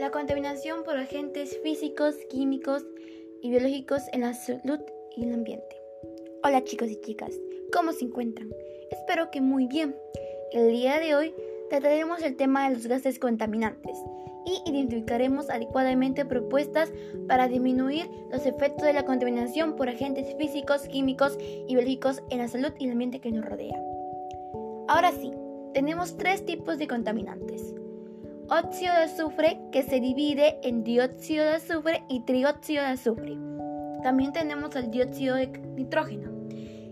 La contaminación por agentes físicos, químicos y biológicos en la salud y el ambiente. Hola chicos y chicas, ¿cómo se encuentran? Espero que muy bien. El día de hoy trataremos el tema de los gases contaminantes y identificaremos adecuadamente propuestas para disminuir los efectos de la contaminación por agentes físicos, químicos y biológicos en la salud y el ambiente que nos rodea. Ahora sí, tenemos tres tipos de contaminantes óxido de azufre que se divide en dióxido de azufre y trióxido de azufre. También tenemos el dióxido de nitrógeno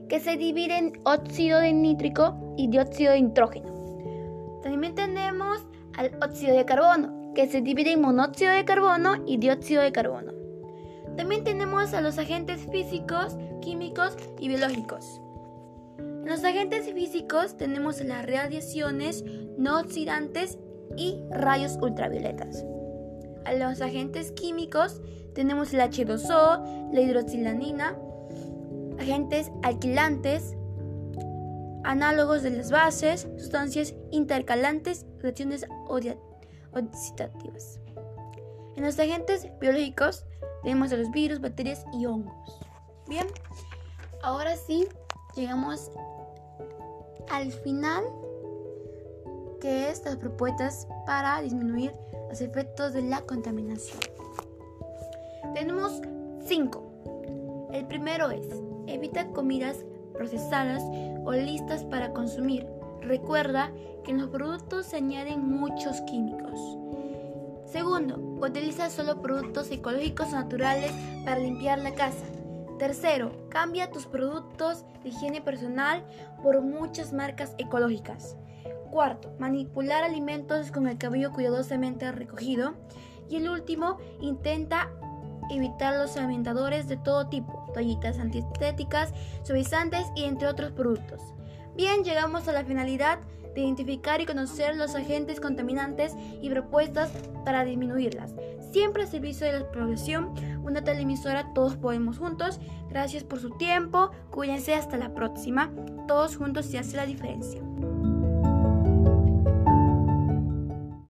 que se divide en óxido de nítrico y dióxido de nitrógeno. También tenemos al óxido de carbono que se divide en monóxido de carbono y dióxido de carbono. También tenemos a los agentes físicos, químicos y biológicos. En los agentes físicos tenemos las radiaciones no oxidantes y rayos ultravioletas. A los agentes químicos tenemos el H2O, la hidroxilanina, agentes alquilantes, análogos de las bases, sustancias intercalantes, reacciones oxidativas. En los agentes biológicos tenemos a los virus, bacterias y hongos. Bien, ahora sí llegamos al final que es las propuestas para disminuir los efectos de la contaminación. Tenemos cinco. El primero es, evita comidas procesadas o listas para consumir. Recuerda que en los productos se añaden muchos químicos. Segundo, utiliza solo productos ecológicos naturales para limpiar la casa. Tercero, cambia tus productos de higiene personal por muchas marcas ecológicas. Cuarto, manipular alimentos con el cabello cuidadosamente recogido. Y el último, intenta evitar los alimentadores de todo tipo, toallitas antiestéticas, suavizantes y entre otros productos. Bien, llegamos a la finalidad de identificar y conocer los agentes contaminantes y propuestas para disminuirlas. Siempre al servicio de la población, una televisora Todos Podemos Juntos. Gracias por su tiempo, cuídense hasta la próxima. Todos juntos se hace la diferencia.